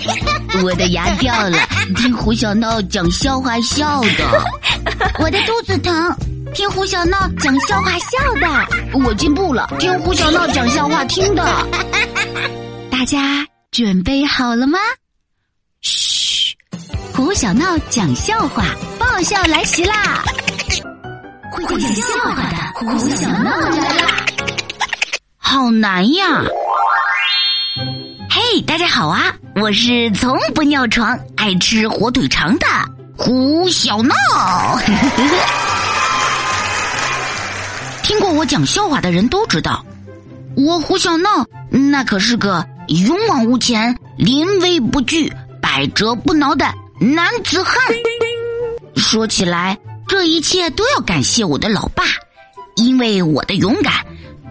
我的牙掉了，听胡小闹讲笑话笑的。我的肚子疼，听胡小闹讲笑话笑的。我进步了，听胡小闹讲笑话听的。大家准备好了吗？嘘，胡小闹讲笑话，爆笑来袭啦！会讲笑话的胡小闹来啦！好难呀！嘿，大家好啊！我是从不尿床、爱吃火腿肠的胡小闹。听过我讲笑话的人都知道，我胡小闹那可是个勇往无前、临危不惧、百折不挠的男子汉。说起来，这一切都要感谢我的老爸，因为我的勇敢。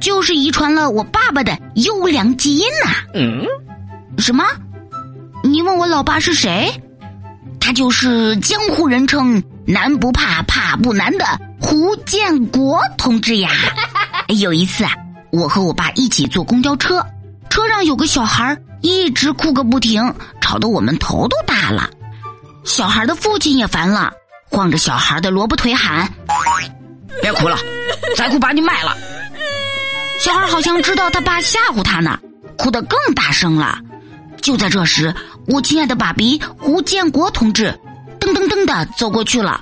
就是遗传了我爸爸的优良基因呐。嗯，什么？你问我老爸是谁？他就是江湖人称“男不怕，怕不难”的胡建国同志呀。有一次啊，我和我爸一起坐公交车，车上有个小孩一直哭个不停，吵得我们头都大了。小孩的父亲也烦了，晃着小孩的萝卜腿喊：“别哭了，再哭把你卖了。”小孩好像知道他爸吓唬他呢，哭得更大声了。就在这时，我亲爱的爸比胡建国同志噔噔噔的走过去了。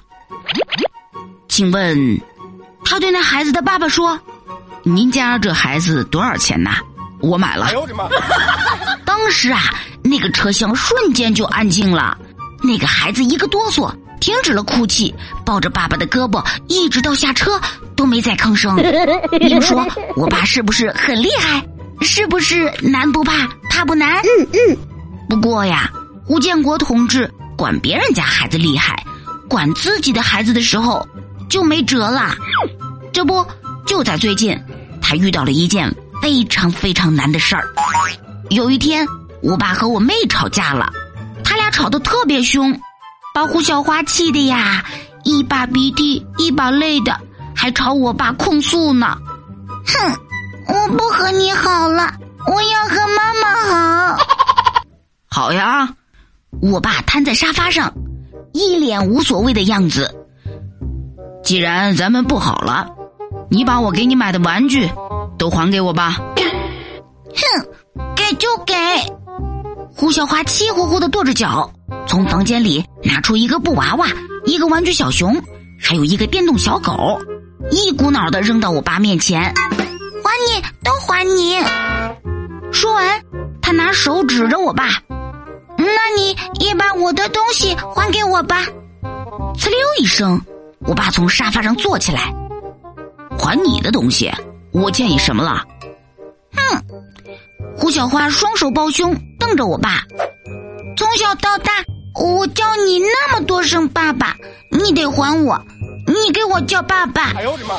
请问，他对那孩子的爸爸说：“您家这孩子多少钱呐？我买了。” 当时啊，那个车厢瞬间就安静了。那个孩子一个哆嗦，停止了哭泣，抱着爸爸的胳膊，一直到下车。都没再吭声，你们说我爸是不是很厉害？是不是难不怕怕不难？嗯嗯。不过呀，胡建国同志管别人家孩子厉害，管自己的孩子的时候就没辙了。这不就在最近，他遇到了一件非常非常难的事儿。有一天，我爸和我妹吵架了，他俩吵得特别凶，把胡小花气的呀，一把鼻涕一把泪的。还朝我爸控诉呢，哼！我不和你好了，我要和妈妈好。好呀，我爸瘫在沙发上，一脸无所谓的样子。既然咱们不好了，你把我给你买的玩具都还给我吧。哼，给就给。胡小花气呼呼的跺着脚，从房间里拿出一个布娃娃、一个玩具小熊，还有一个电动小狗。一股脑的扔到我爸面前，还你，都还你！说完，他拿手指着我爸，那你也把我的东西还给我吧。呲溜一声，我爸从沙发上坐起来，还你的东西？我欠你什么了？哼！胡小花双手抱胸，瞪着我爸。从小到大，我叫你那么多声爸爸，你得还我。你给我叫爸爸！哎呦我的妈！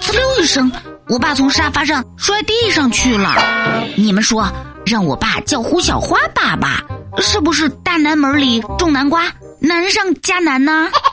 呲溜一声，我爸从沙发上摔地上去了。你们说，让我爸叫胡小花爸爸，是不是大南门里种南瓜，难上加难呢？